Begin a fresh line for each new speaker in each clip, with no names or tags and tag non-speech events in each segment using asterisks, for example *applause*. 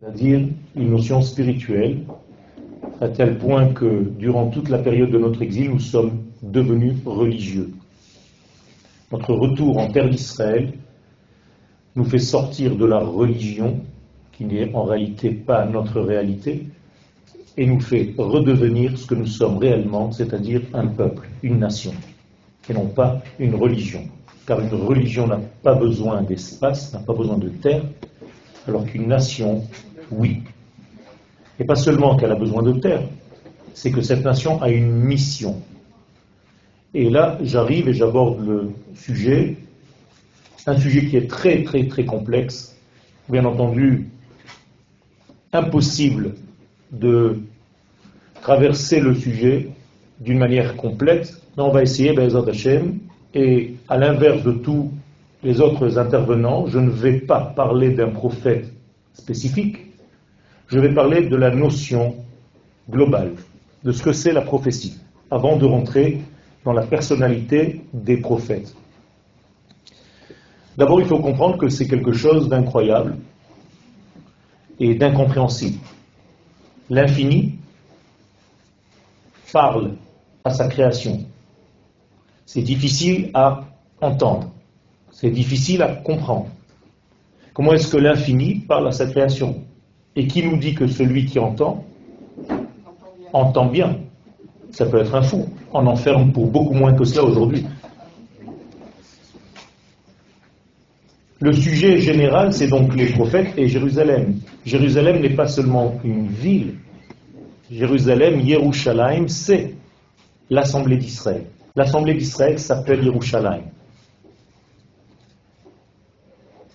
c'est-à-dire une notion spirituelle, à tel point que durant toute la période de notre exil, nous sommes devenus religieux. Notre retour en terre d'Israël nous fait sortir de la religion, qui n'est en réalité pas notre réalité, et nous fait redevenir ce que nous sommes réellement, c'est-à-dire un peuple, une nation, et non pas une religion. Car une religion n'a pas besoin d'espace, n'a pas besoin de terre, alors qu'une nation, oui. Et pas seulement qu'elle a besoin de terre, c'est que cette nation a une mission. Et là, j'arrive et j'aborde le sujet, un sujet qui est très très très complexe, bien entendu, impossible de traverser le sujet d'une manière complète, mais on va essayer, Hashem, et à l'inverse de tous les autres intervenants, je ne vais pas parler d'un prophète spécifique, je vais parler de la notion globale, de ce que c'est la prophétie, avant de rentrer dans la personnalité des prophètes. D'abord, il faut comprendre que c'est quelque chose d'incroyable et d'incompréhensible. L'infini parle à sa création. C'est difficile à entendre, c'est difficile à comprendre. Comment est-ce que l'infini parle à sa création? Et qui nous dit que celui qui entend entend bien Ça peut être un fou. On enferme pour beaucoup moins que cela aujourd'hui. Le sujet général, c'est donc les prophètes et Jérusalem. Jérusalem n'est pas seulement une ville. Jérusalem, Yerushalayim, c'est l'Assemblée d'Israël. L'Assemblée d'Israël s'appelle Yerushalayim.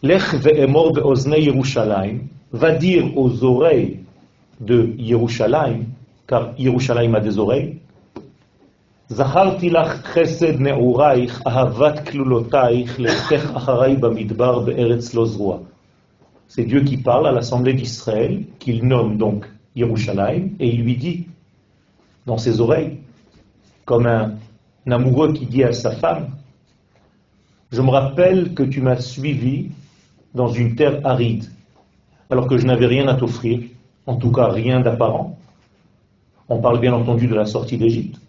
Lech ve'emor be'ozne Yerushalayim va dire aux oreilles de Yerushalayim, car Yerushalayim a des oreilles, זכרתי לך חסד נעורייך, אהבת כלולותייך, לכתך אחריי במדבר בארץ לא זרוע. C'est Dieu qui parle à l'assemblée d'Israël, qu'il nomme donc Yerushalayim, et il lui dit dans ses oreilles, comme un, un amoureux qui dit à sa femme, je me rappelle que tu m'as suivi dans une terre aride, alors que je n'avais rien à t'offrir, en tout cas rien d'apparent. On parle bien entendu de la sortie d'Égypte.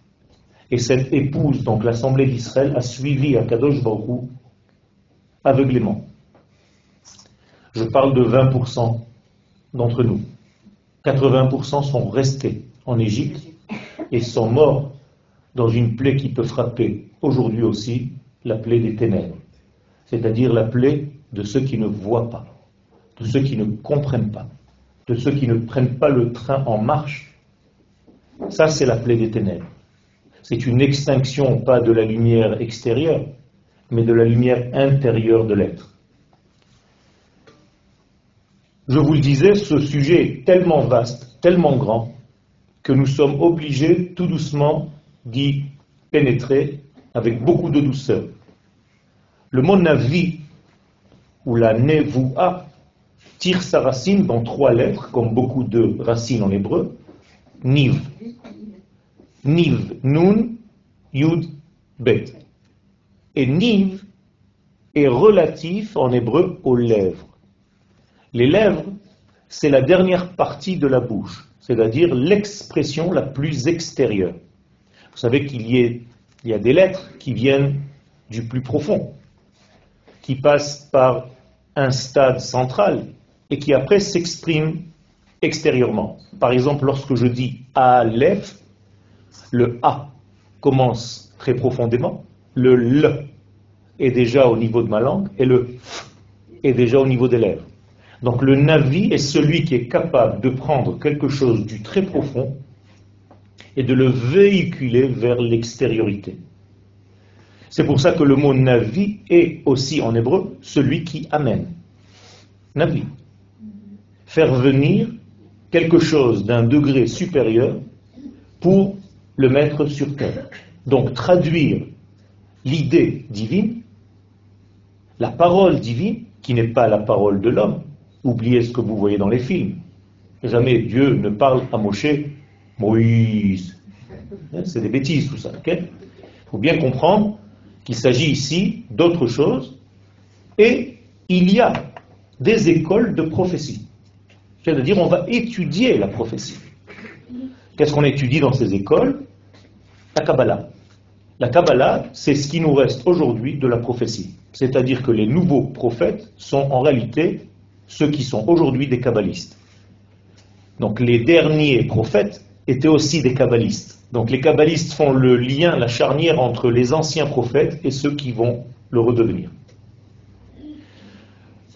Et cette épouse, donc l'Assemblée d'Israël, a suivi Akadosh Baruch aveuglément. Je parle de 20% d'entre nous. 80% sont restés en Égypte et sont morts dans une plaie qui peut frapper aujourd'hui aussi, la plaie des ténèbres, c'est-à-dire la plaie de ceux qui ne voient pas, de ceux qui ne comprennent pas, de ceux qui ne prennent pas le train en marche. Ça, c'est la plaie des ténèbres c'est une extinction pas de la lumière extérieure, mais de la lumière intérieure de l'être. Je vous le disais, ce sujet est tellement vaste, tellement grand, que nous sommes obligés tout doucement d'y pénétrer avec beaucoup de douceur. Le mot navi, ou la nevoua, tire sa racine dans trois lettres, comme beaucoup de racines en hébreu, niv. Niv, Nun, Yud, Bet. Et Niv est relatif en hébreu aux lèvres. Les lèvres, c'est la dernière partie de la bouche, c'est-à-dire l'expression la plus extérieure. Vous savez qu'il y, y, a des lettres qui viennent du plus profond, qui passent par un stade central et qui après s'expriment extérieurement. Par exemple, lorsque je dis Aleph, le A commence très profondément, le L est déjà au niveau de ma langue et le F est déjà au niveau des lèvres. Donc le Navi est celui qui est capable de prendre quelque chose du très profond et de le véhiculer vers l'extériorité. C'est pour ça que le mot Navi est aussi en hébreu celui qui amène. Navi. Faire venir quelque chose d'un degré supérieur pour le mettre sur terre. Donc traduire l'idée divine, la parole divine, qui n'est pas la parole de l'homme. Oubliez ce que vous voyez dans les films. Jamais Dieu ne parle à Moshe, Moïse. Hein, c'est des bêtises tout ça. Il faut bien comprendre qu'il s'agit ici d'autre chose. Et il y a des écoles de prophétie. C'est-à-dire, on va étudier la prophétie. Qu'est-ce qu'on étudie dans ces écoles? La Kabbalah. La Kabbalah, c'est ce qui nous reste aujourd'hui de la prophétie. C'est-à-dire que les nouveaux prophètes sont en réalité ceux qui sont aujourd'hui des kabbalistes. Donc les derniers prophètes étaient aussi des kabbalistes. Donc les kabbalistes font le lien, la charnière entre les anciens prophètes et ceux qui vont le redevenir.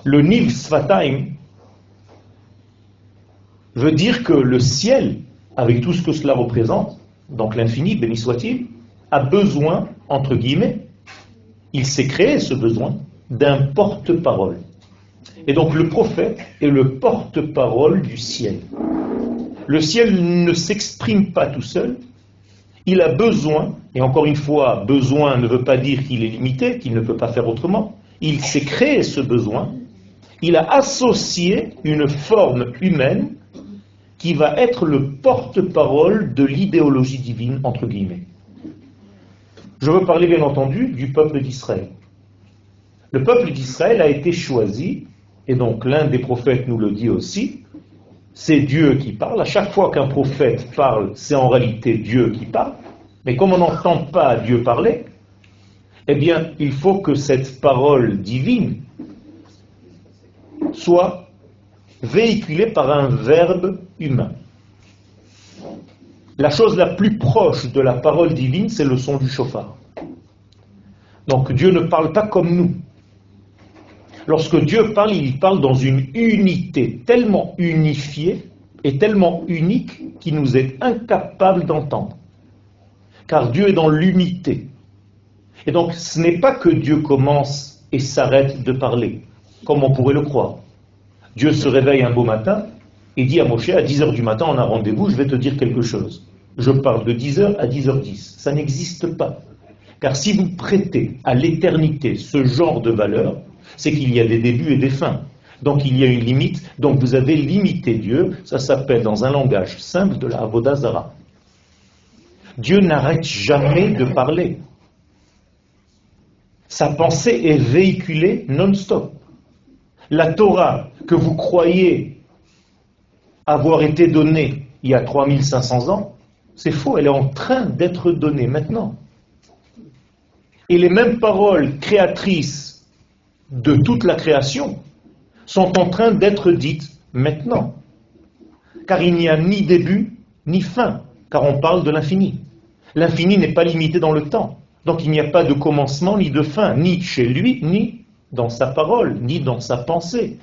Le Niv Sfataim veut dire que le ciel, avec tout ce que cela représente, donc l'infini, béni soit-il, a besoin, entre guillemets, il s'est créé ce besoin d'un porte-parole. Et donc le prophète est le porte-parole du ciel. Le ciel ne s'exprime pas tout seul, il a besoin, et encore une fois, besoin ne veut pas dire qu'il est limité, qu'il ne peut pas faire autrement, il s'est créé ce besoin, il a associé une forme humaine qui va être le porte-parole de l'idéologie divine, entre guillemets. Je veux parler bien entendu du peuple d'Israël. Le peuple d'Israël a été choisi, et donc l'un des prophètes nous le dit aussi, c'est Dieu qui parle. À chaque fois qu'un prophète parle, c'est en réalité Dieu qui parle. Mais comme on n'entend pas Dieu parler, eh bien, il faut que cette parole divine soit véhiculée par un verbe humain. La chose la plus proche de la parole divine, c'est le son du chauffard. Donc Dieu ne parle pas comme nous. Lorsque Dieu parle, il parle dans une unité tellement unifiée et tellement unique qu'il nous est incapable d'entendre. Car Dieu est dans l'unité. Et donc ce n'est pas que Dieu commence et s'arrête de parler, comme on pourrait le croire. Dieu se réveille un beau matin et dit à Moshe, à 10h du matin, on a rendez-vous, je vais te dire quelque chose. Je parle de 10h à 10h10. Ça n'existe pas. Car si vous prêtez à l'éternité ce genre de valeur, c'est qu'il y a des débuts et des fins. Donc il y a une limite, donc vous avez limité Dieu, ça s'appelle dans un langage simple de la Avodazara. Dieu n'arrête jamais de parler. Sa pensée est véhiculée non-stop. La Torah que vous croyez avoir été donnée il y a 3500 ans, c'est faux, elle est en train d'être donnée maintenant. Et les mêmes paroles créatrices de toute la création sont en train d'être dites maintenant. Car il n'y a ni début ni fin, car on parle de l'infini. L'infini n'est pas limité dans le temps. Donc il n'y a pas de commencement ni de fin, ni chez lui, ni dans sa parole, ni dans sa pensée.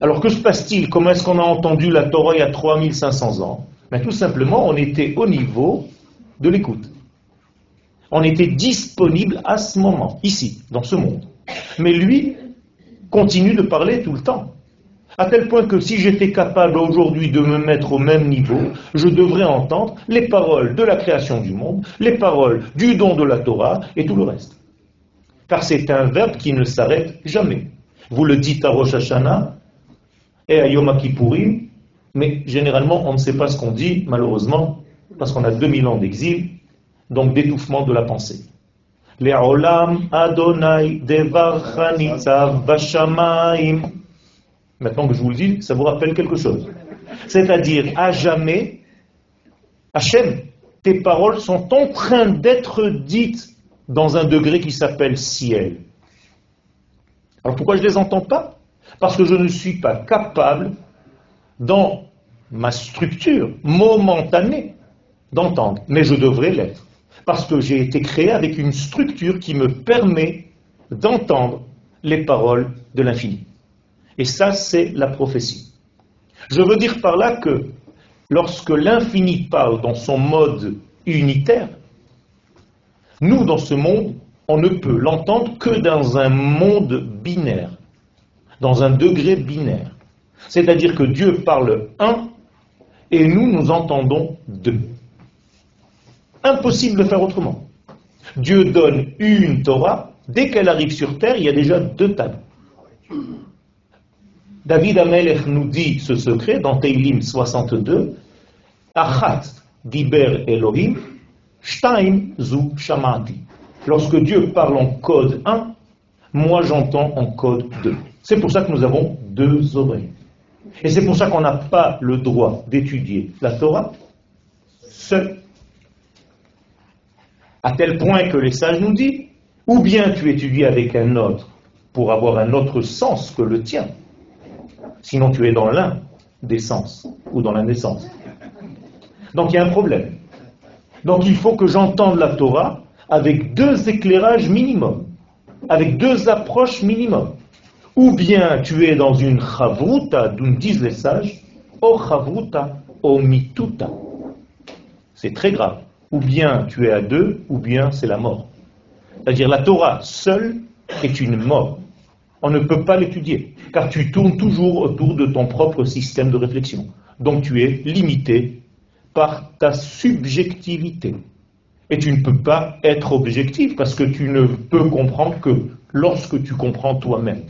Alors que se passe-t-il? Comment est-ce qu'on a entendu la Torah il y a 3500 ans? Ben, Tout simplement, on était au niveau de l'écoute. On était disponible à ce moment, ici, dans ce monde. Mais lui continue de parler tout le temps. À tel point que si j'étais capable aujourd'hui de me mettre au même niveau, je devrais entendre les paroles de la création du monde, les paroles du don de la Torah et tout le reste. Car c'est un verbe qui ne s'arrête jamais. Vous le dites à Rosh Hashanah et à Yom Kippourim, mais généralement on ne sait pas ce qu'on dit, malheureusement, parce qu'on a 2000 ans d'exil, donc d'étouffement de la pensée. Adonai Maintenant que je vous le dis, ça vous rappelle quelque chose. C'est-à-dire, à jamais, Hachem, tes paroles sont en train d'être dites dans un degré qui s'appelle ciel. Alors pourquoi je ne les entends pas? Parce que je ne suis pas capable, dans ma structure momentanée, d'entendre. Mais je devrais l'être parce que j'ai été créé avec une structure qui me permet d'entendre les paroles de l'infini. Et ça, c'est la prophétie. Je veux dire par là que lorsque l'infini parle dans son mode unitaire, nous, dans ce monde, on ne peut l'entendre que dans un monde binaire, dans un degré binaire. C'est-à-dire que Dieu parle un et nous, nous entendons deux. Impossible de faire autrement. Dieu donne une Torah, dès qu'elle arrive sur terre, il y a déjà deux tables. David Amelech nous dit ce secret dans Teilim 62, Achat diber Elohim, Shtaim zu shamati. Lorsque Dieu parle en code 1, moi j'entends en code 2. C'est pour ça que nous avons deux oreilles. Et c'est pour ça qu'on n'a pas le droit d'étudier la Torah seul. À tel point que les sages nous disent, ou bien tu étudies avec un autre pour avoir un autre sens que le tien, sinon tu es dans l'un des sens ou dans la naissance. Donc il y a un problème. Donc il faut que j'entende la Torah avec deux éclairages minimum, avec deux approches minimum. Ou bien tu es dans une chavruta, d'où disent les sages, o chavruta, o mituta. C'est très grave. Ou bien tu es à deux, ou bien c'est la mort. C'est-à-dire la Torah seule est une mort. On ne peut pas l'étudier, car tu tournes toujours autour de ton propre système de réflexion. Donc tu es limité par ta subjectivité. Et tu ne peux pas être objectif parce que tu ne peux comprendre que lorsque tu comprends toi-même.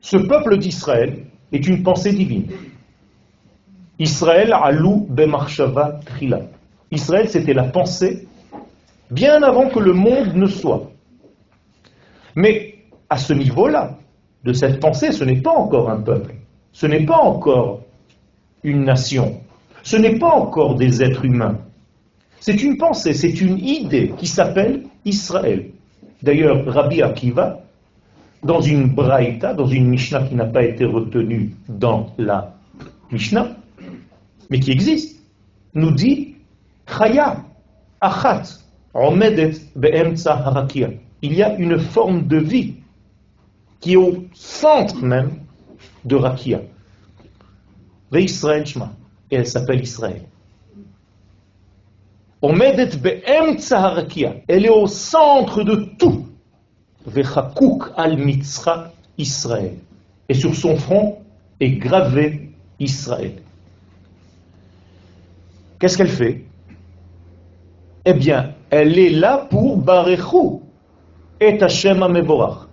Ce peuple d'Israël est une pensée divine. Israël alou bemarshava trila. Israël, c'était la pensée bien avant que le monde ne soit. Mais à ce niveau-là, de cette pensée, ce n'est pas encore un peuple, ce n'est pas encore une nation, ce n'est pas encore des êtres humains. C'est une pensée, c'est une idée qui s'appelle Israël. D'ailleurs, Rabbi Akiva, dans une braïta, dans une Mishnah qui n'a pas été retenue dans la Mishnah, mais qui existe, nous dit Chaya, Achat, Omedet Be'emtsa Harakia. Il y a une forme de vie qui est au centre même de Rakia. Israël Shma. Et elle s'appelle Israël. Omedet Be'emtsa Harakia. Elle est au centre de tout. Vechakuk al Mitzra Israël. Et sur son front est gravé Israël. Qu'est-ce qu'elle fait? Eh bien, elle est là pour Barechou et Hashem Ameborach.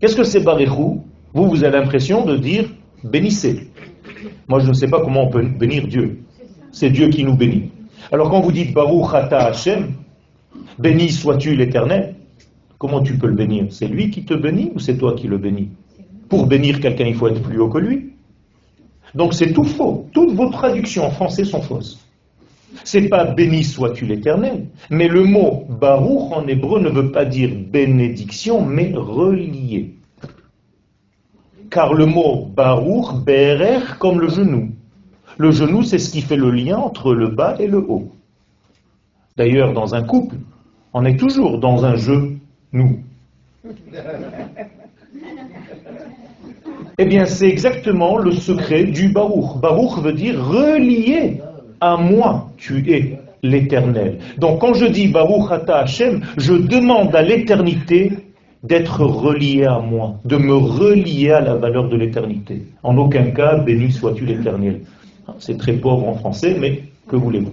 Qu'est-ce que c'est Barechou? Vous, vous avez l'impression de dire bénissez. Moi, je ne sais pas comment on peut bénir Dieu. C'est Dieu qui nous bénit. Alors quand vous dites Baruch Ata Hashem, béni sois-tu l'Éternel, comment tu peux le bénir? C'est lui qui te bénit ou c'est toi qui le bénis? Pour bénir quelqu'un, il faut être plus haut que lui. Donc c'est tout faux. Toutes vos traductions en français sont fausses. C'est pas béni sois-tu l'éternel, mais le mot baruch en hébreu ne veut pas dire bénédiction, mais relié. Car le mot baruch, berer, comme le genou. Le genou, c'est ce qui fait le lien entre le bas et le haut. D'ailleurs, dans un couple, on est toujours dans un jeu, nous. *laughs* Eh bien, c'est exactement le secret du Baruch. Baruch veut dire relié à moi, tu es l'éternel. Donc, quand je dis Baruch Ata Hashem, je demande à l'éternité d'être relié à moi, de me relier à la valeur de l'éternité. En aucun cas, béni sois-tu l'éternel. C'est très pauvre en français, mais que voulez-vous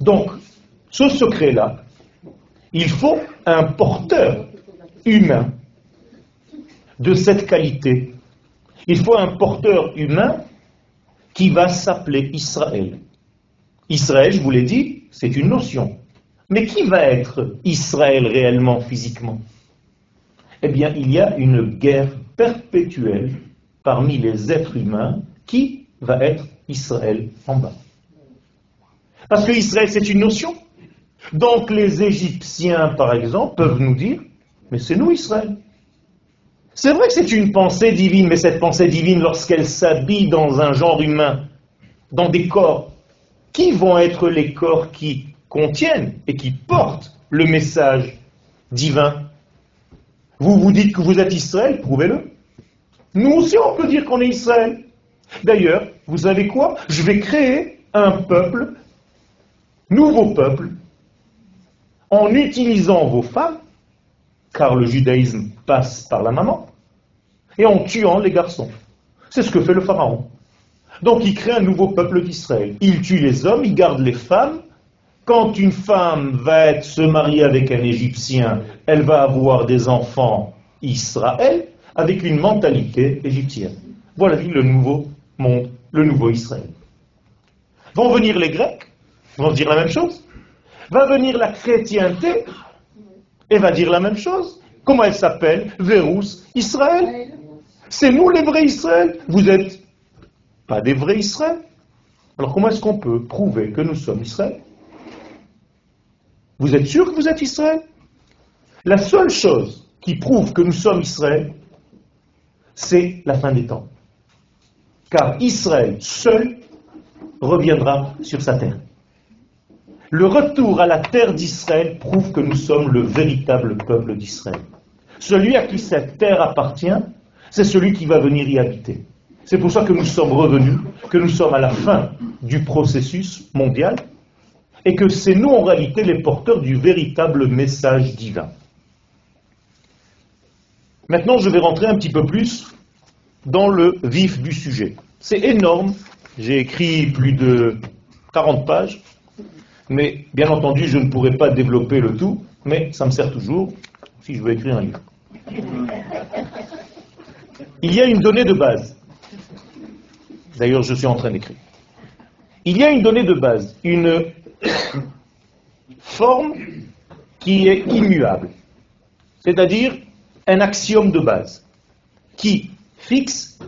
Donc, ce secret-là, il faut un porteur humain de cette qualité. Il faut un porteur humain qui va s'appeler Israël. Israël, je vous l'ai dit, c'est une notion. Mais qui va être Israël réellement, physiquement? Eh bien, il y a une guerre perpétuelle parmi les êtres humains qui va être Israël en bas. Parce que Israël, c'est une notion. Donc les Égyptiens, par exemple, peuvent nous dire, mais c'est nous Israël. C'est vrai que c'est une pensée divine, mais cette pensée divine, lorsqu'elle s'habille dans un genre humain, dans des corps, qui vont être les corps qui contiennent et qui portent le message divin Vous vous dites que vous êtes Israël, prouvez-le. Nous aussi, on peut dire qu'on est Israël. D'ailleurs, vous savez quoi? Je vais créer un peuple, nouveau peuple, en utilisant vos femmes car le judaïsme passe par la maman, et en tuant les garçons. C'est ce que fait le pharaon. Donc il crée un nouveau peuple d'Israël. Il tue les hommes, il garde les femmes. Quand une femme va se marier avec un Égyptien, elle va avoir des enfants Israël avec une mentalité égyptienne. Voilà le nouveau monde, le nouveau Israël. Vont venir les Grecs, vont dire la même chose. Va venir la chrétienté, et va dire la même chose. Comment elle s'appelle? Vérus Israël. C'est nous les vrais Israël. Vous êtes pas des vrais Israël. Alors comment est-ce qu'on peut prouver que nous sommes Israël? Vous êtes sûr que vous êtes Israël? La seule chose qui prouve que nous sommes Israël, c'est la fin des temps. Car Israël seul reviendra sur sa terre. Le retour à la terre d'Israël prouve que nous sommes le véritable peuple d'Israël. Celui à qui cette terre appartient, c'est celui qui va venir y habiter. C'est pour ça que nous sommes revenus, que nous sommes à la fin du processus mondial, et que c'est nous en réalité les porteurs du véritable message divin. Maintenant, je vais rentrer un petit peu plus dans le vif du sujet. C'est énorme, j'ai écrit plus de 40 pages, mais bien entendu, je ne pourrai pas développer le tout, mais ça me sert toujours si je veux écrire un livre. Il y a une donnée de base. D'ailleurs, je suis en train d'écrire. Il y a une donnée de base, une *coughs* forme qui est immuable, c'est-à-dire un axiome de base qui fixe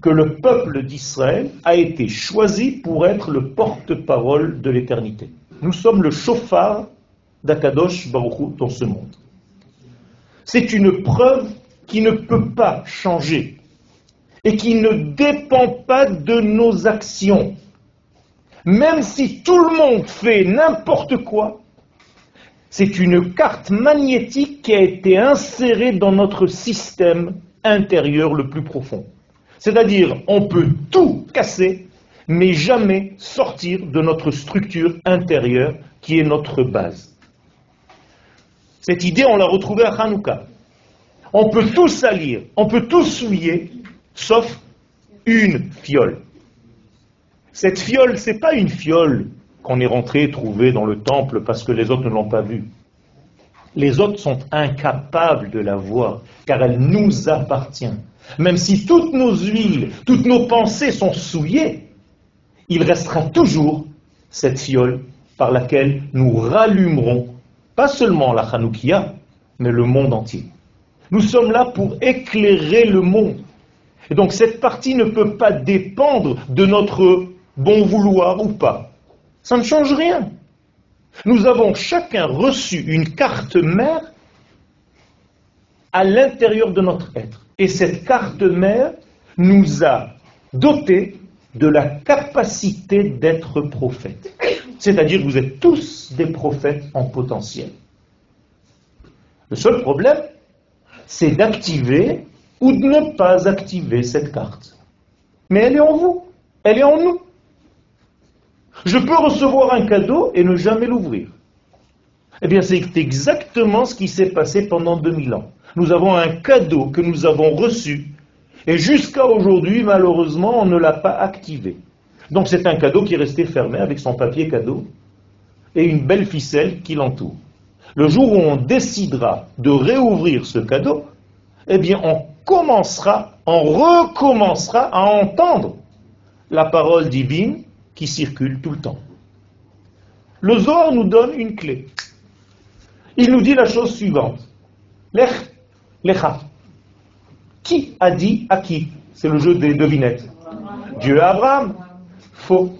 que le peuple d'Israël a été choisi pour être le porte-parole de l'éternité. Nous sommes le chauffard d'Akadosh Baruch dans ce monde. C'est une preuve qui ne peut pas changer et qui ne dépend pas de nos actions. Même si tout le monde fait n'importe quoi, c'est une carte magnétique qui a été insérée dans notre système intérieur le plus profond. C'est-à-dire, on peut tout casser, mais jamais sortir de notre structure intérieure qui est notre base. Cette idée, on l'a retrouvée à Hanouka. On peut tout salir, on peut tout souiller, sauf une fiole. Cette fiole, ce n'est pas une fiole qu'on est rentré trouver dans le temple parce que les autres ne l'ont pas vue. Les autres sont incapables de la voir, car elle nous appartient. Même si toutes nos huiles, toutes nos pensées sont souillées, il restera toujours cette fiole par laquelle nous rallumerons pas seulement la Hanoukia, mais le monde entier. Nous sommes là pour éclairer le monde. Et donc cette partie ne peut pas dépendre de notre bon vouloir ou pas. Ça ne change rien. Nous avons chacun reçu une carte mère à l'intérieur de notre être. Et cette carte mère nous a dotés de la capacité d'être prophète. C'est-à-dire que vous êtes tous des prophètes en potentiel. Le seul problème, c'est d'activer ou de ne pas activer cette carte. Mais elle est en vous, elle est en nous. Je peux recevoir un cadeau et ne jamais l'ouvrir. Eh bien, c'est exactement ce qui s'est passé pendant 2000 ans. Nous avons un cadeau que nous avons reçu et jusqu'à aujourd'hui, malheureusement, on ne l'a pas activé. Donc c'est un cadeau qui est resté fermé avec son papier cadeau et une belle ficelle qui l'entoure. Le jour où on décidera de réouvrir ce cadeau, eh bien on commencera, on recommencera à entendre la parole divine qui circule tout le temps. Le Zohar nous donne une clé. Il nous dit la chose suivante. Lech, lecha. Qui a dit à qui? C'est le jeu des devinettes. Dieu à Abraham. Faux.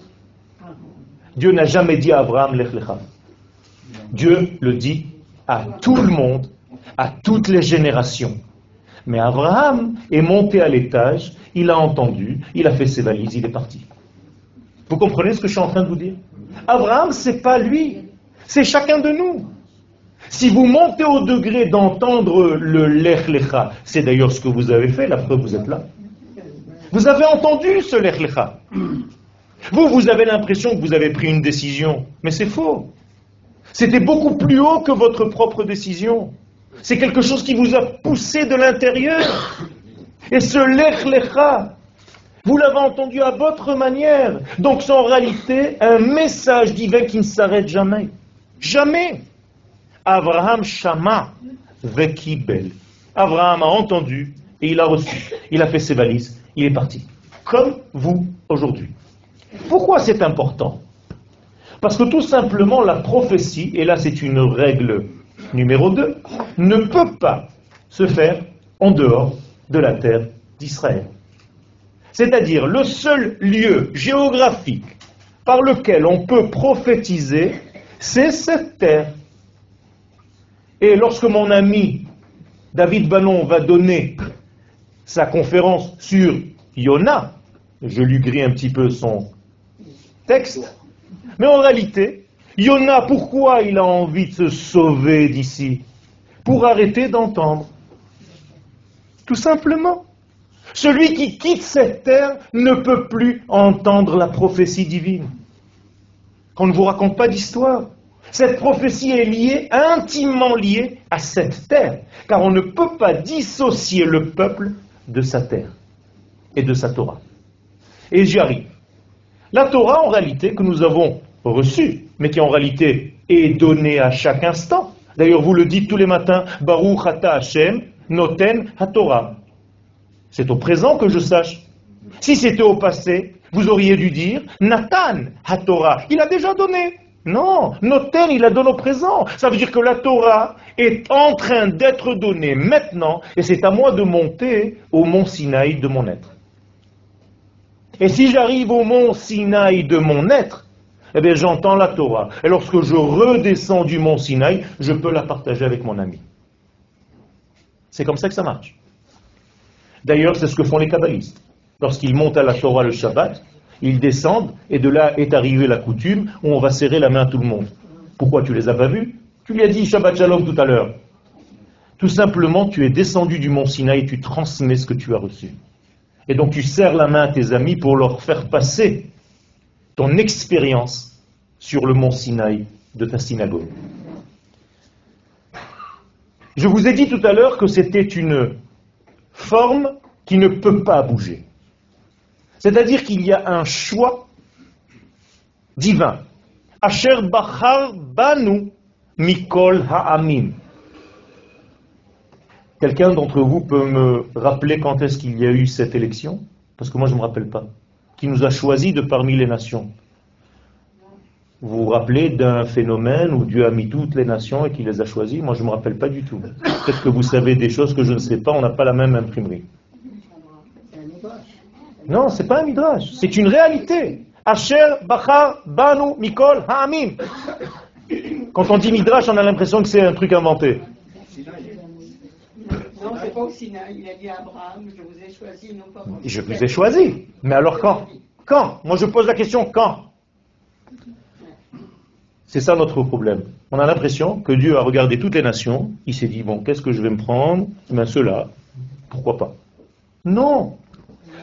Dieu n'a jamais dit à Abraham, lech lecha. Dieu le dit à tout le monde, à toutes les générations. Mais Abraham est monté à l'étage, il a entendu, il a fait ses valises, il est parti. Vous comprenez ce que je suis en train de vous dire? Abraham, c'est pas lui, c'est chacun de nous. Si vous montez au degré d'entendre le lech lecha, c'est d'ailleurs ce que vous avez fait, la preuve vous êtes là. Vous avez entendu ce lech lecha. Vous, vous avez l'impression que vous avez pris une décision, mais c'est faux. C'était beaucoup plus haut que votre propre décision. C'est quelque chose qui vous a poussé de l'intérieur. Et ce lech lecha, vous l'avez entendu à votre manière. Donc c'est en réalité un message divin qui ne s'arrête jamais. Jamais. Abraham Shama Vekibel. Abraham a entendu et il a reçu. Il a fait ses valises. Il est parti. Comme vous aujourd'hui. Pourquoi c'est important? Parce que tout simplement la prophétie, et là c'est une règle numéro 2, ne peut pas se faire en dehors de la terre d'Israël. C'est-à-dire le seul lieu géographique par lequel on peut prophétiser, c'est cette terre. Et lorsque mon ami David Ballon va donner sa conférence sur Yona, je lui grille un petit peu son texte, mais en réalité, Yona, pourquoi il a envie de se sauver d'ici? Pour arrêter d'entendre. Tout simplement. Celui qui quitte cette terre ne peut plus entendre la prophétie divine. Qu'on ne vous raconte pas d'histoire. Cette prophétie est liée, intimement liée à cette terre, car on ne peut pas dissocier le peuple de sa terre et de sa Torah. Et j'y arrive. La Torah, en réalité, que nous avons reçue, mais qui en réalité est donnée à chaque instant. D'ailleurs, vous le dites tous les matins, Baruch Ata Hashem, Noten HaTorah. C'est au présent que je sache. Si c'était au passé, vous auriez dû dire Nathan HaTorah. Il a déjà donné. Non, Noten, il la donne au présent. Ça veut dire que la Torah est en train d'être donnée maintenant, et c'est à moi de monter au mont Sinaï de mon être. Et si j'arrive au mont Sinaï de mon être, eh bien j'entends la Torah. Et lorsque je redescends du mont Sinaï, je peux la partager avec mon ami. C'est comme ça que ça marche. D'ailleurs, c'est ce que font les kabbalistes. Lorsqu'ils montent à la Torah le Shabbat, ils descendent, et de là est arrivée la coutume où on va serrer la main à tout le monde. Pourquoi tu les as pas vus? Tu lui as dit Shabbat Shalom tout à l'heure. Tout simplement, tu es descendu du mont Sinaï et tu transmets ce que tu as reçu. Et donc tu serres la main à tes amis pour leur faire passer ton expérience sur le mont Sinaï de ta synagogue. Je vous ai dit tout à l'heure que c'était une forme qui ne peut pas bouger. C'est-à-dire qu'il y a un choix divin. Asher Bachar Banu Mikol Ha'amim. Quelqu'un d'entre vous peut me rappeler quand est-ce qu'il y a eu cette élection? Parce que moi je ne me rappelle pas. Qui nous a choisi de parmi les nations? Vous vous rappelez d'un phénomène où Dieu a mis toutes les nations et qu'il les a choisis Moi je ne me rappelle pas du tout. Peut-être que vous savez des choses que je ne sais pas, on n'a pas la même imprimerie. Non, c'est pas un midrash, c'est une réalité. Asher, Bachar, Banu, Mikol, Ha'amim. Quand on dit midrash, on a l'impression que c'est un truc inventé.
Non, c'est pas au Sinaï. Il a dit à Abraham, je vous ai choisi, non pas
Je vous ai choisi. Mais alors quand? Quand? Moi je pose la question quand? C'est ça notre problème. On a l'impression que Dieu a regardé toutes les nations, il s'est dit, bon, qu'est-ce que je vais me prendre? Ben ceux-là, pourquoi pas? Non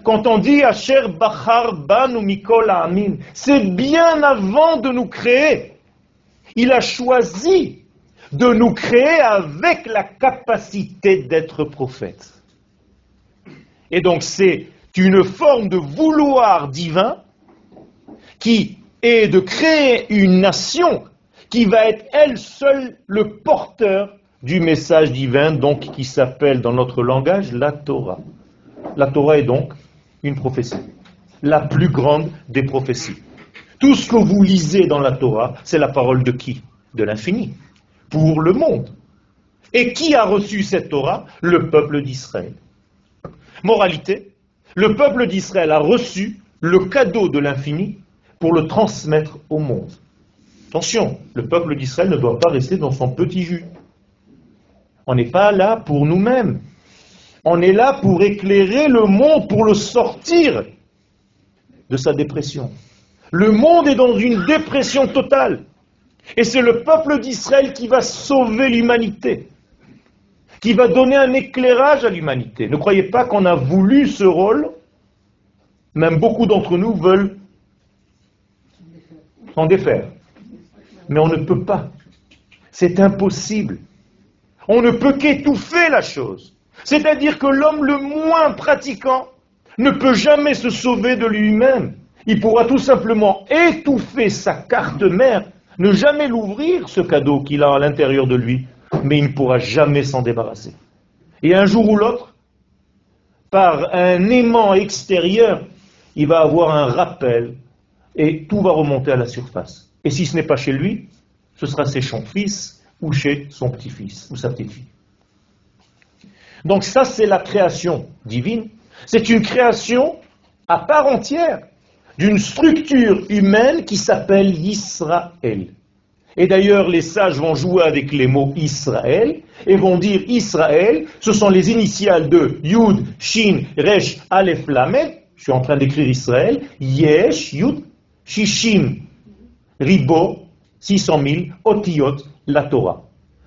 quand on dit Asher Bachar Banu Mikol Amin, c'est bien avant de nous créer. Il a choisi de nous créer avec la capacité d'être prophète. Et donc c'est une forme de vouloir divin qui est de créer une nation qui va être elle seule le porteur du message divin, donc qui s'appelle dans notre langage la Torah. La Torah est donc une prophétie, la plus grande des prophéties. Tout ce que vous lisez dans la Torah, c'est la parole de qui? De l'infini, pour le monde. Et qui a reçu cette Torah? Le peuple d'Israël. Moralité, le peuple d'Israël a reçu le cadeau de l'infini pour le transmettre au monde. Attention, le peuple d'Israël ne doit pas rester dans son petit jus. On n'est pas là pour nous-mêmes. On est là pour éclairer le monde, pour le sortir de sa dépression. Le monde est dans une dépression totale. Et c'est le peuple d'Israël qui va sauver l'humanité, qui va donner un éclairage à l'humanité. Ne croyez pas qu'on a voulu ce rôle, même beaucoup d'entre nous veulent s'en défaire. Mais on ne peut pas. C'est impossible. On ne peut qu'étouffer la chose. C'est-à-dire que l'homme le moins pratiquant ne peut jamais se sauver de lui-même. Il pourra tout simplement étouffer sa carte mère, ne jamais l'ouvrir, ce cadeau qu'il a à l'intérieur de lui, mais il ne pourra jamais s'en débarrasser. Et un jour ou l'autre, par un aimant extérieur, il va avoir un rappel et tout va remonter à la surface. Et si ce n'est pas chez lui, ce sera chez son fils ou chez son petit-fils ou sa petite-fille. Donc ça, c'est la création divine. C'est une création à part entière d'une structure humaine qui s'appelle Israël. Et d'ailleurs, les sages vont jouer avec les mots Israël et vont dire Israël, ce sont les initiales de Yud, Shin, Resh, Aleph, Lamed. Je suis en train d'écrire Israël. Yesh, Yud, Shishim, Ribo, 600 000, Otiyot, la Torah.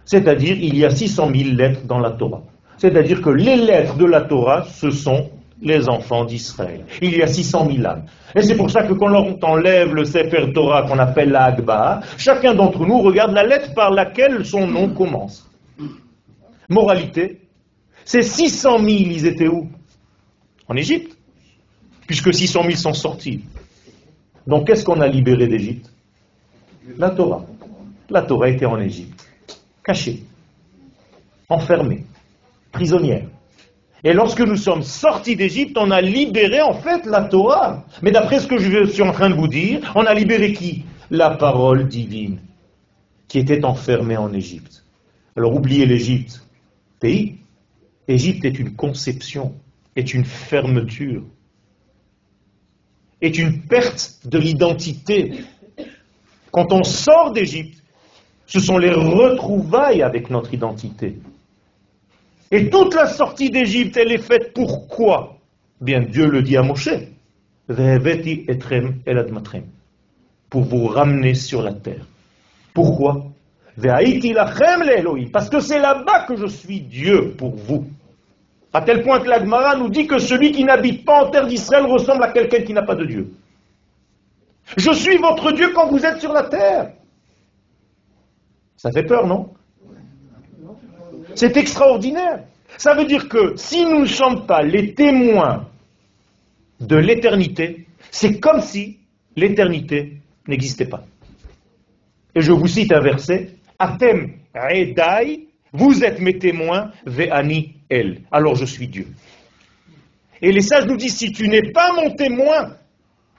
C'est-à-dire, il y a 600 000 lettres dans la Torah. C'est-à-dire que les lettres de la Torah, ce sont les enfants d'Israël. Il y a 600 000 âmes. Et c'est pour ça que quand on enlève le Sefer Torah qu'on appelle la Agba, chacun d'entre nous regarde la lettre par laquelle son nom commence. Moralité, ces 600 000, ils étaient où? En Égypte. Puisque 600 000 sont sortis. Donc qu'est-ce qu'on a libéré d'Égypte? La Torah. La Torah était en Égypte. Cachée. Enfermée. Prisonnière. Et lorsque nous sommes sortis d'Égypte, on a libéré en fait la Torah. Mais d'après ce que je suis en train de vous dire, on a libéré qui? La parole divine, qui était enfermée en Égypte. Alors oubliez l'Égypte, pays. Égypte est une conception, est une fermeture, est une perte de l'identité. Quand on sort d'Égypte, ce sont les retrouvailles avec notre identité. Et toute la sortie d'Égypte, elle est faite pourquoi Bien, Dieu le dit à Moshe. Pour vous ramener sur la terre. Pourquoi? Parce que c'est là-bas que je suis Dieu pour vous. À tel point que l'Agmara nous dit que celui qui n'habite pas en terre d'Israël ressemble à quelqu'un qui n'a pas de Dieu. Je suis votre Dieu quand vous êtes sur la terre. Ça fait peur, non? C'est extraordinaire. Ça veut dire que si nous ne sommes pas les témoins de l'éternité, c'est comme si l'éternité n'existait pas. Et je vous cite un verset, Atem Redai, vous êtes mes témoins, Ve'ani El. Alors je suis Dieu. Et les sages nous disent, si tu n'es pas mon témoin,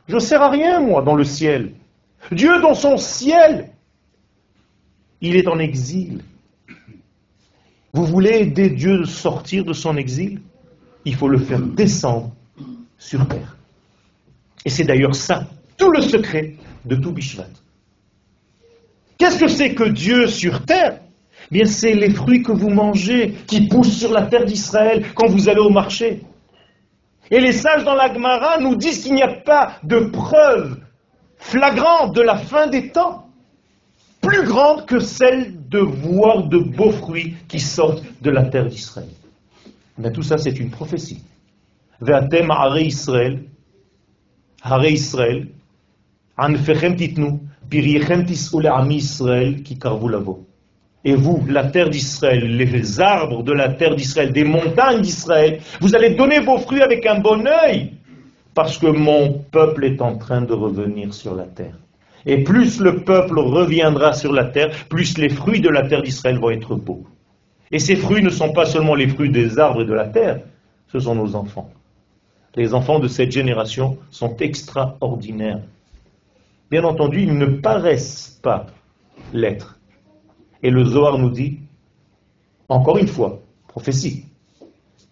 je ne sers à rien, moi, dans le ciel. Dieu, dans son ciel, il est en exil. Vous voulez aider Dieu à sortir de son exil? Il faut le faire descendre sur terre. Et c'est d'ailleurs ça, tout le secret de tout Bishvat. Qu'est-ce que c'est que Dieu sur terre? Bien, c'est les fruits que vous mangez, qui poussent sur la terre d'Israël quand vous allez au marché. Et les sages dans la Gemara nous disent qu'il n'y a pas de preuve flagrante de la fin des temps plus grande que celle de voir de beaux fruits qui sortent de la terre d'Israël. Mais tout ça, c'est une prophétie. Israël, Israël. Et vous, la terre d'Israël, les arbres de la terre d'Israël, des montagnes d'Israël, vous allez donner vos fruits avec un bon œil, parce que mon peuple est en train de revenir sur la terre. Et plus le peuple reviendra sur la terre, plus les fruits de la terre d'Israël vont être beaux. Et ces fruits ne sont pas seulement les fruits des arbres et de la terre, ce sont nos enfants. Les enfants de cette génération sont extraordinaires. Bien entendu, ils ne paraissent pas l'être. Et le Zohar nous dit, encore une fois, prophétie,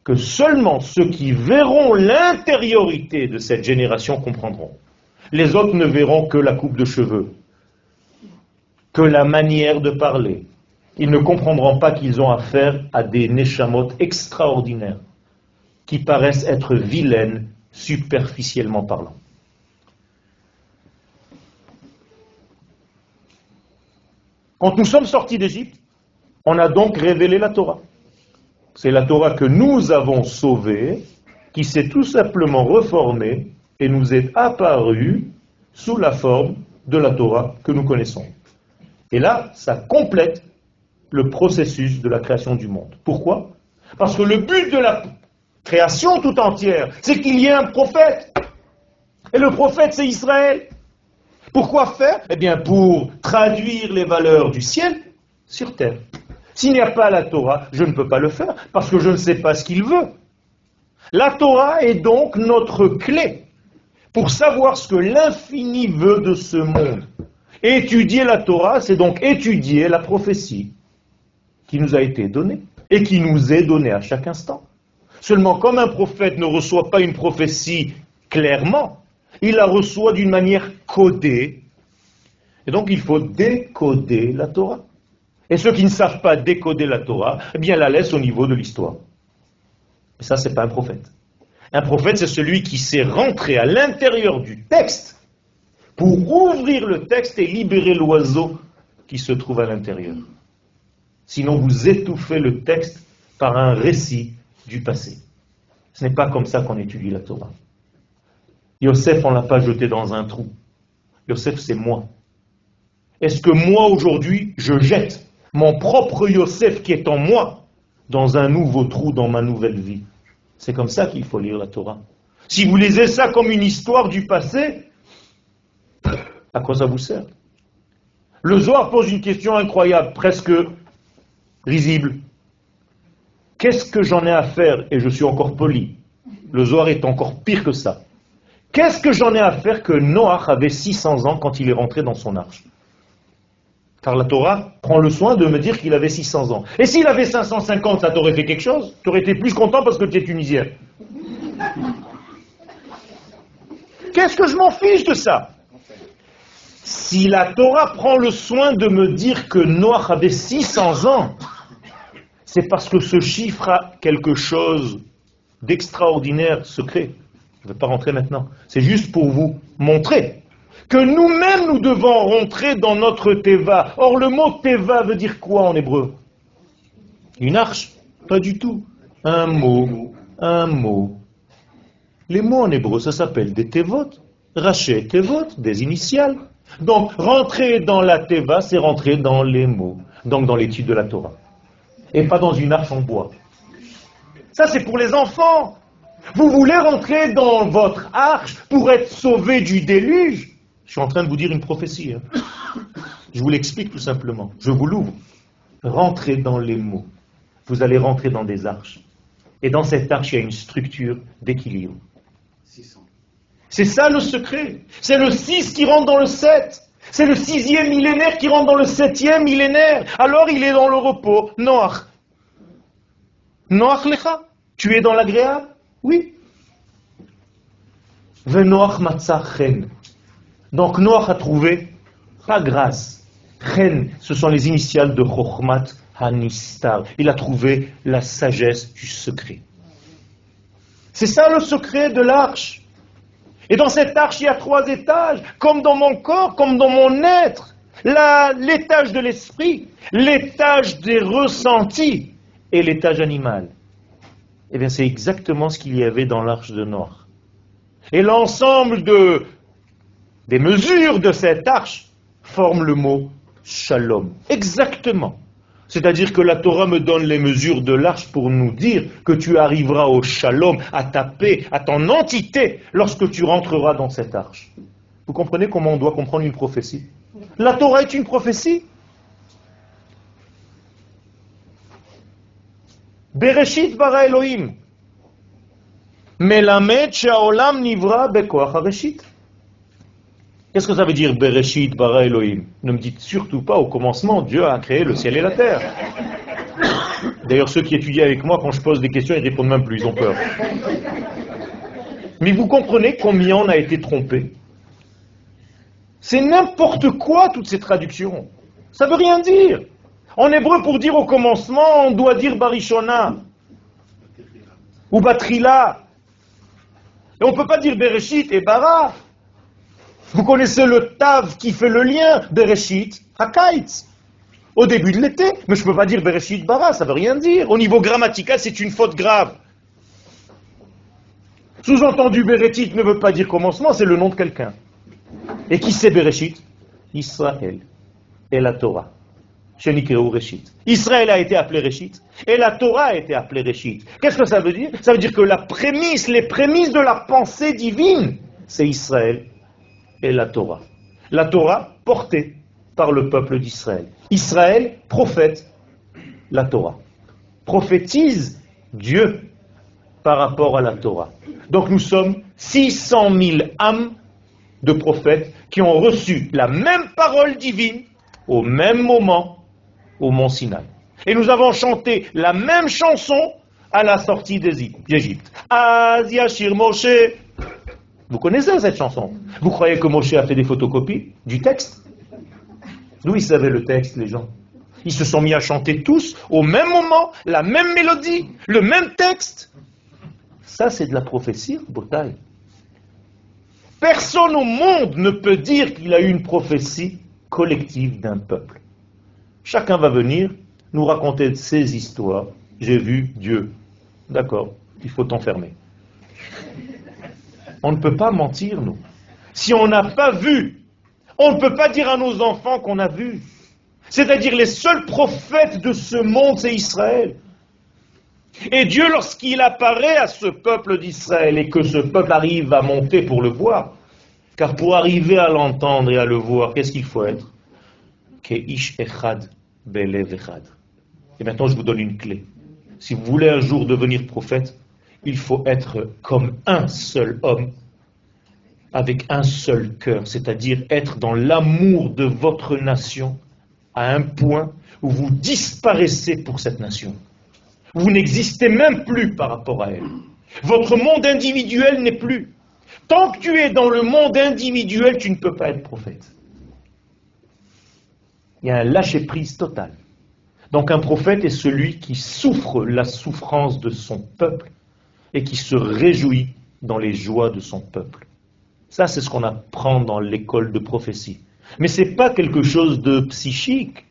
que seulement ceux qui verront l'intériorité de cette génération comprendront. Les autres ne verront que la coupe de cheveux, que la manière de parler. Ils ne comprendront pas qu'ils ont affaire à des neshamot extraordinaires, qui paraissent être vilaines superficiellement parlant. Quand nous sommes sortis d'Égypte, on a donc révélé la Torah. C'est la Torah que nous avons sauvée, qui s'est tout simplement reformée et nous est apparu sous la forme de la Torah que nous connaissons. Et là, ça complète le processus de la création du monde. Pourquoi? Parce que le but de la création tout entière, c'est qu'il y ait un prophète. Et le prophète, c'est Israël. Pourquoi faire? Eh bien, pour traduire les valeurs du ciel sur terre. S'il n'y a pas la Torah, je ne peux pas le faire, parce que je ne sais pas ce qu'il veut. La Torah est donc notre clé pour savoir ce que l'infini veut de ce monde. Étudier la Torah, c'est donc étudier la prophétie qui nous a été donnée. et qui nous est donné à chaque instant. Seulement, comme un prophète ne reçoit pas une prophétie clairement, il la reçoit d'une manière codée. Et donc, il faut décoder la Torah. Et ceux qui ne savent pas décoder la Torah, eh bien, la laissent au niveau de l'histoire. Et ça, c'est pas un prophète. Un prophète, c'est celui qui sait rentrer à l'intérieur du texte pour ouvrir le texte et libérer l'oiseau qui se trouve à l'intérieur. Sinon, vous étouffez le texte par un récit du passé. Ce n'est pas comme ça qu'on étudie la Torah. Yosef, on ne l'a pas jeté dans un trou. Yosef, c'est moi. Est-ce que moi, aujourd'hui, je jette mon propre Yosef qui est en moi dans un nouveau trou dans ma nouvelle vie? C'est comme ça qu'il faut lire la Torah. Si vous lisez ça comme une histoire du passé, à quoi ça vous sert? Le Zohar pose une question incroyable, presque risible. Qu'est-ce que j'en ai à faire? Et je suis encore poli. Le Zohar est encore pire que ça. Qu'est-ce que j'en ai à faire que Noach avait 600 ans quand il est rentré dans son arche? Car la Torah prend le soin de me dire qu'il avait 600 ans. Et s'il avait 550, ça t'aurait fait quelque chose? Tu aurais été plus content parce que tu es tunisien. *laughs* Qu'est-ce que je m'en fiche de ça? Si la Torah prend le soin de me dire que Noach avait 600 ans, c'est parce que ce chiffre a quelque chose d'extraordinaire, secret. Je ne vais pas rentrer maintenant. C'est juste pour vous montrer que nous-mêmes, nous devons rentrer dans notre Teva. Or, le mot Teva veut dire quoi en hébreu? Une arche? Pas du tout. Un mot. Un mot. Les mots en hébreu, ça s'appelle des Tevot. Raché Tevot, des initiales. Donc, rentrer dans la Teva, c'est rentrer dans les mots. Donc, dans l'étude de la Torah et pas dans une arche en bois. Ça, c'est pour les enfants. Vous voulez rentrer dans votre arche pour être sauvé du déluge? Je suis en train de vous dire une prophétie. Hein. Je vous l'explique tout simplement. Je vous l'ouvre. Rentrez dans les mots. Vous allez rentrer dans des arches. Et dans cette arche, il y a une structure d'équilibre. C'est ça le secret. C'est le 6 qui rentre dans le 7. C'est le sixième millénaire qui rentre dans le septième millénaire. Alors il est dans le repos. Noach. Noach lecha. Tu es dans l'agréable? Oui. Venoach matzah chen. Donc Noach a trouvé, pas grâce. Chen, ce sont les initiales de Chochmat Hanistar. Il a trouvé la sagesse du secret. C'est ça le secret de l'arche. Et dans cette arche, il y a trois étages, comme dans mon corps, comme dans mon être. L'étage de l'esprit, l'étage des ressentis et l'étage animal. Eh bien, c'est exactement ce qu'il y avait dans l'arche de Noé. Et l'ensemble de, des mesures de cette arche forme le mot shalom. Exactement. C'est-à-dire que la Torah me donne les mesures de l'arche pour nous dire que tu arriveras au shalom, à ta paix, à ton entité, lorsque tu rentreras dans cette arche. Vous comprenez comment on doit comprendre une prophétie? La Torah est une prophétie. Bereshit bara Elohim. Melamed nivra bekoach. Qu'est-ce que ça veut dire Bereshit bara Elohim? Ne me dites surtout pas au commencement, Dieu a créé le ciel et la terre. *coughs* D'ailleurs, ceux qui étudient avec moi, quand je pose des questions, ils répondent même plus, ils ont peur. Mais vous comprenez combien on a été trompé? C'est n'importe quoi toutes ces traductions. Ça veut rien dire. En hébreu, pour dire au commencement, on doit dire Barishona ou Batrila. Et on ne peut pas dire Bereshit et Bara. Vous connaissez le Tav qui fait le lien Bereshit Hakaitz au début de l'été. Mais je ne peux pas dire Bereshit Bara, ça ne veut rien dire. Au niveau grammatical, c'est une faute grave. Sous-entendu, Bereshit ne veut pas dire commencement, c'est le nom de quelqu'un. Et qui c'est Bereshit? Israël et la Torah. Israël a été appelé Réchit et la Torah a été appelée Réchit. Qu'est-ce que ça veut dire? Ça veut dire que la prémisse, les prémices de la pensée divine, c'est Israël et la Torah. La Torah portée par le peuple d'Israël. Israël prophète la Torah. Prophétise Dieu par rapport à la Torah. Donc nous sommes 600 000 âmes de prophètes qui ont reçu la même parole divine au même moment au mont Sinaï. Et nous avons chanté la même chanson à la sortie d'Égypte. Az Yashir Moshe. Vous connaissez cette chanson? Vous croyez que Moshe a fait des photocopies du texte? D'où ils savaient le texte, les gens? Ils se sont mis à chanter tous au même moment, la même mélodie, le même texte. Ça, c'est de la prophétie, Botaï. Personne au monde ne peut dire qu'il a eu une prophétie collective d'un peuple. Chacun va venir nous raconter ses histoires. J'ai vu Dieu. D'accord, il faut t'enfermer. On ne peut pas mentir, nous. Si on n'a pas vu, on ne peut pas dire à nos enfants qu'on a vu. C'est-à-dire les seuls prophètes de ce monde, c'est Israël. Et Dieu, lorsqu'il apparaît à ce peuple d'Israël et que ce peuple arrive à monter pour le voir, car pour arriver à l'entendre et à le voir, qu'est-ce qu'il faut être? Et maintenant, je vous donne une clé. Si vous voulez un jour devenir prophète, il faut être comme un seul homme, avec un seul cœur, c'est-à-dire être dans l'amour de votre nation à un point où vous disparaissez pour cette nation. Vous n'existez même plus par rapport à elle. Votre monde individuel n'est plus. Tant que tu es dans le monde individuel, tu ne peux pas être prophète. Il y a un lâcher-prise total. Donc un prophète est celui qui souffre la souffrance de son peuple et qui se réjouit dans les joies de son peuple. Ça, c'est ce qu'on apprend dans l'école de prophétie. Mais ce n'est pas quelque chose de psychique,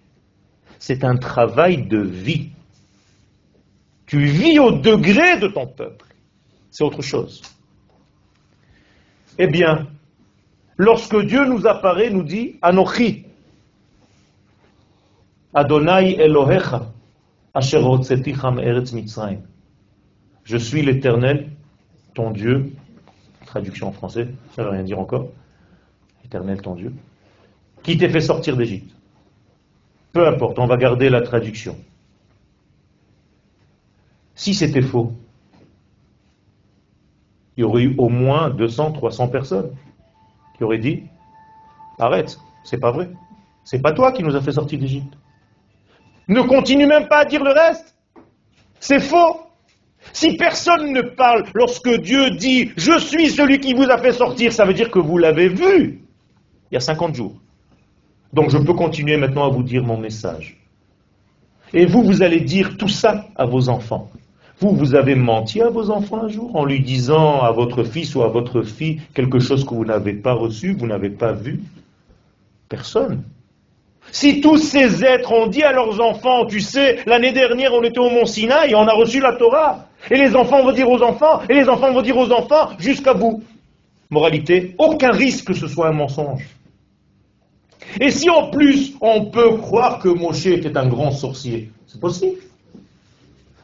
c'est un travail de vie. Tu vis au degré de ton peuple. C'est autre chose. Eh bien, lorsque Dieu nous apparaît, nous dit Anochi, Adonai Elohecha, Eretz Mitzrayim. Je suis l'Éternel, ton Dieu. Traduction en français, ça ne veut rien dire encore. Éternel, ton Dieu. Qui t'ait fait sortir d'Égypte. Peu importe, on va garder la traduction. Si c'était faux, il y aurait eu au moins 200, 300 personnes qui auraient dit Arrête, c'est pas vrai. C'est pas toi qui nous as fait sortir d'Égypte. Ne continue même pas à dire le reste. C'est faux. Si personne ne parle lorsque Dieu dit Je suis celui qui vous a fait sortir, ça veut dire que vous l'avez vu il y a 50 jours. Donc je peux continuer maintenant à vous dire mon message. Et vous, vous allez dire tout ça à vos enfants. Vous, vous avez menti à vos enfants un jour en lui disant à votre fils ou à votre fille quelque chose que vous n'avez pas reçu, vous n'avez pas vu Personne. Si tous ces êtres ont dit à leurs enfants, tu sais, l'année dernière on était au Mont Sinaï et on a reçu la Torah, et les enfants vont dire aux enfants, et les enfants vont dire aux enfants, jusqu'à vous. Moralité, aucun risque que ce soit un mensonge. Et si en plus on peut croire que Moshe était un grand sorcier, c'est possible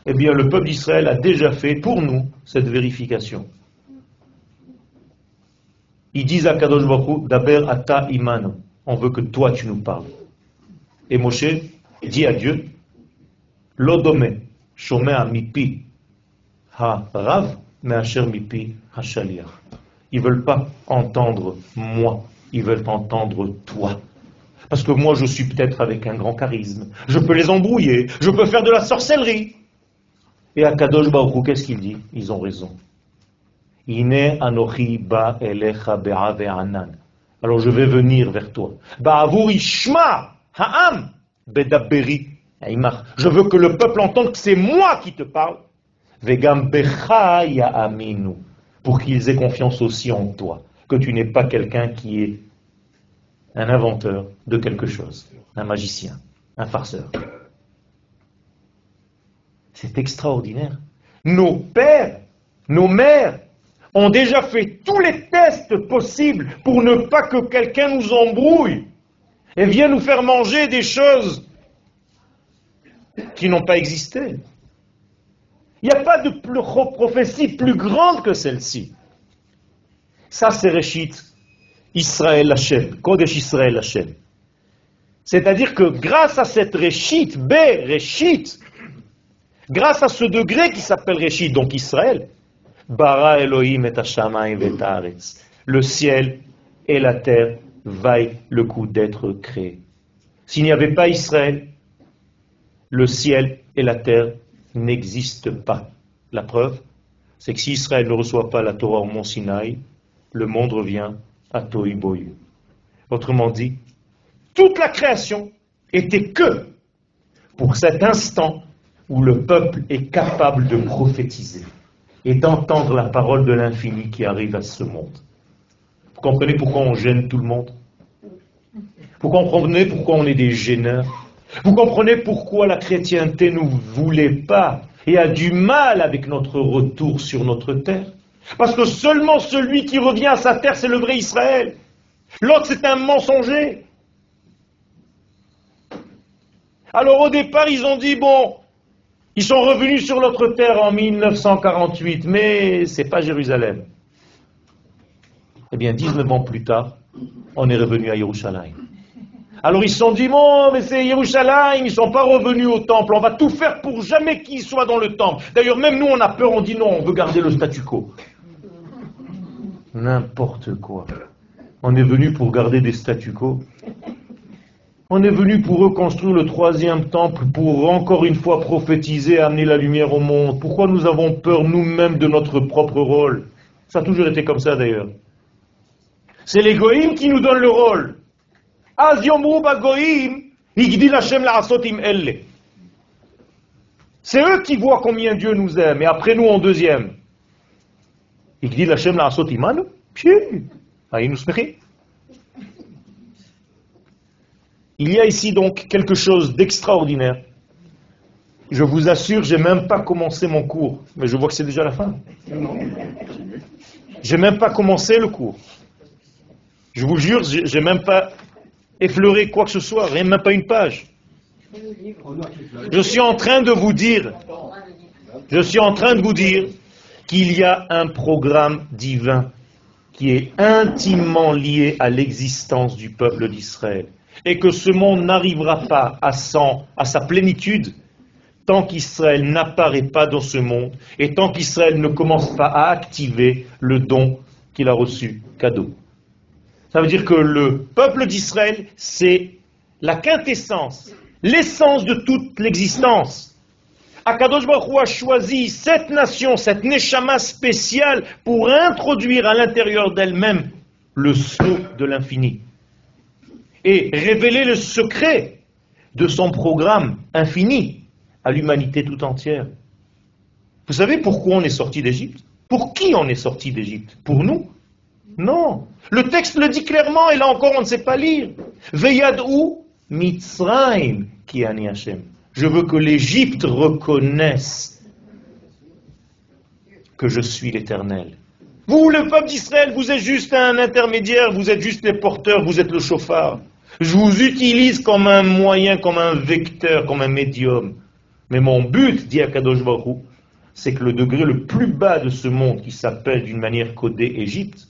eh bien le peuple d'Israël a déjà fait pour nous cette vérification. Ils disent à Kadosh Baruch Daber ata iman, on veut que toi tu nous parles. Et Moshe dit à Dieu, Lodome, shomea mipi, ha rav, mipi ha. Ils veulent pas entendre moi, ils veulent entendre toi. Parce que moi, je suis peut-être avec un grand charisme. Je peux les embrouiller. Je peux faire de la sorcellerie. Et à Kadosh Baruch qu'est-ce qu'il dit? Ils ont raison. Ine anochi ba elecha Alors je vais venir vers toi. Ba'avur ishma ha'am bedaberi Je veux que le peuple entende que c'est moi qui te parle. Vegam becha aminu. Pour qu'ils aient confiance aussi en toi. Que tu n'es pas quelqu'un qui est un inventeur de quelque chose. Un magicien. Un farceur. C'est extraordinaire. Nos pères, nos mères ont déjà fait tous les tests possibles pour ne pas que quelqu'un nous embrouille et vienne nous faire manger des choses qui n'ont pas existé. Il n'y a pas de prophétie plus grande que celle-ci. Ça, c'est Réchit Israël Hashem, Kodesh Israël Hashem. C'est-à-dire que grâce à cette Réchit, B, Réchit, Grâce à ce degré qui s'appelle Réchit, donc Israël, Bara Elohim et Le ciel et la terre vaillent le coup d'être créés. S'il n'y avait pas Israël, le ciel et la terre n'existent pas. La preuve, c'est que si Israël ne reçoit pas la Torah au mont Sinaï, le monde revient à Toïboï. Autrement dit, toute la création était que pour cet instant où le peuple est capable de prophétiser et d'entendre la parole de l'infini qui arrive à ce monde. Vous comprenez pourquoi on gêne tout le monde Vous comprenez pourquoi on est des gêneurs Vous comprenez pourquoi la chrétienté ne voulait pas et a du mal avec notre retour sur notre terre Parce que seulement celui qui revient à sa terre, c'est le vrai Israël. L'autre, c'est un mensonger. Alors au départ, ils ont dit, bon, ils sont revenus sur notre terre en 1948, mais ce n'est pas Jérusalem. Eh bien, 19 ans plus tard, on est revenu à Jérusalem. Alors ils se sont dit, bon, mais c'est Jérusalem, ils ne sont pas revenus au temple, on va tout faire pour jamais qu'ils soient dans le temple. D'ailleurs, même nous, on a peur, on dit non, on veut garder le statu quo. N'importe quoi. On est venu pour garder des statu quo. On est venu pour reconstruire le troisième temple, pour encore une fois prophétiser, amener la lumière au monde. Pourquoi nous avons peur nous-mêmes de notre propre rôle? Ça a toujours été comme ça d'ailleurs. C'est les qui nous donne le rôle. C'est eux qui voient combien Dieu nous aime, et après nous en deuxième. Il y a ici donc quelque chose d'extraordinaire. Je vous assure, j'ai même pas commencé mon cours, mais je vois que c'est déjà la fin. J'ai même pas commencé le cours. Je vous jure, j'ai même pas effleurer quoi que ce soit, rien, même pas une page. Je suis en train de vous dire, je suis en train de vous dire qu'il y a un programme divin qui est intimement lié à l'existence du peuple d'Israël et que ce monde n'arrivera pas à sa plénitude tant qu'Israël n'apparaît pas dans ce monde et tant qu'Israël ne commence pas à activer le don qu'il a reçu, cadeau. Ça veut dire que le peuple d'Israël, c'est la quintessence, l'essence de toute l'existence. Akadosh Baruch a choisi cette nation, cette neshama spéciale pour introduire à l'intérieur d'elle-même le sceau de l'infini et révéler le secret de son programme infini à l'humanité tout entière. Vous savez pourquoi on est sorti d'Égypte? Pour qui on est sorti d'Égypte? Pour nous? Non. Le texte le dit clairement, et là encore on ne sait pas lire. Veyad ou Mitzrayim qui ani Hashem. Je veux que l'Égypte reconnaisse que je suis l'Éternel. Vous, le peuple d'Israël, vous êtes juste un intermédiaire, vous êtes juste les porteurs, vous êtes le chauffard. Je vous utilise comme un moyen, comme un vecteur, comme un médium. Mais mon but, dit Akadosh Baruch c'est que le degré le plus bas de ce monde, qui s'appelle d'une manière codée Égypte,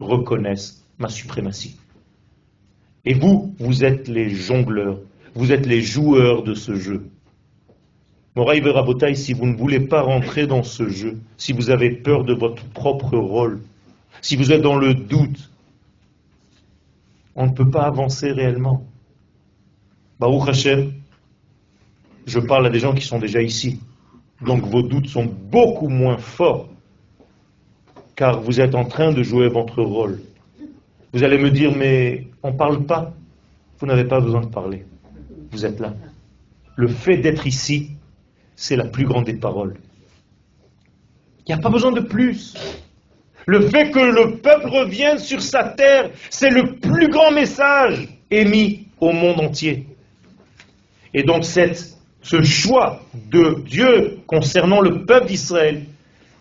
reconnaissent ma suprématie. Et vous, vous êtes les jongleurs, vous êtes les joueurs de ce jeu. Moraï Verabotaï, si vous ne voulez pas rentrer dans ce jeu, si vous avez peur de votre propre rôle, si vous êtes dans le doute, on ne peut pas avancer réellement. Baruch Hashem, je parle à des gens qui sont déjà ici. Donc vos doutes sont beaucoup moins forts car vous êtes en train de jouer votre rôle. Vous allez me dire, mais on ne parle pas. Vous n'avez pas besoin de parler. Vous êtes là. Le fait d'être ici, c'est la plus grande des paroles. Il n'y a pas besoin de plus. Le fait que le peuple revienne sur sa terre, c'est le plus grand message émis au monde entier. Et donc cette, ce choix de Dieu concernant le peuple d'Israël,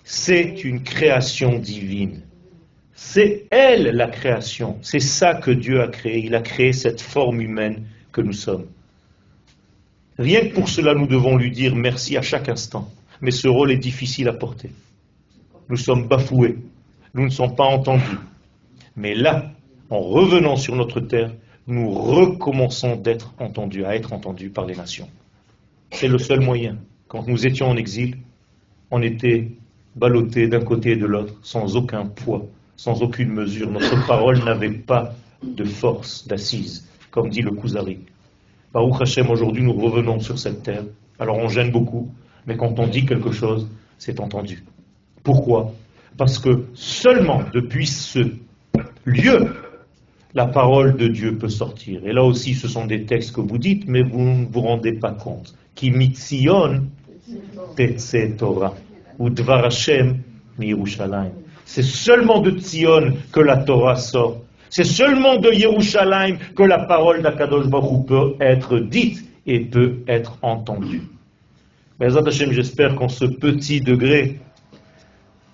c'est une création divine. C'est elle la création. C'est ça que Dieu a créé. Il a créé cette forme humaine que nous sommes. Rien que pour cela, nous devons lui dire merci à chaque instant. Mais ce rôle est difficile à porter. Nous sommes bafoués. Nous ne sommes pas entendus. Mais là, en revenant sur notre terre, nous recommençons d'être entendus, à être entendus par les nations. C'est le seul moyen. Quand nous étions en exil, on était ballotté d'un côté et de l'autre, sans aucun poids, sans aucune mesure. Notre *laughs* parole n'avait pas de force d'assise, comme dit le Kuzari. Baruch Hashem, aujourd'hui nous revenons sur cette terre. Alors on gêne beaucoup, mais quand on dit quelque chose, c'est entendu. Pourquoi? Parce que seulement depuis ce lieu, la parole de Dieu peut sortir. Et là aussi, ce sont des textes que vous dites, mais vous ne vous rendez pas compte. Qui mitzion Torah, ou Dvar Hashem C'est seulement de Tzion que la Torah sort. C'est seulement de Yerushalayim que la parole d'Akadosh Baruch peut être dite et peut être entendue. j'espère qu'en ce petit degré,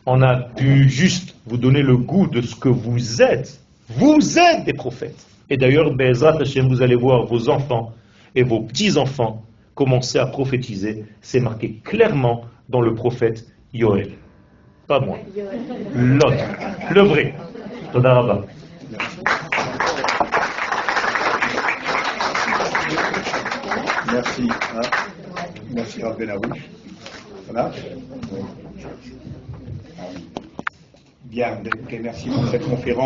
on a pu juste vous donner le goût de ce que vous êtes. Vous êtes des prophètes. Et d'ailleurs, Bezrat Hashem, vous allez voir vos enfants et vos petits-enfants commencer à prophétiser. C'est marqué clairement dans le prophète Yoel. Pas moi. L'autre. Le vrai. Todarabah.
Merci. Hein. Merci Rabbi Voilà. Bien, merci pour cette conférence.